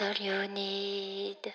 all you need.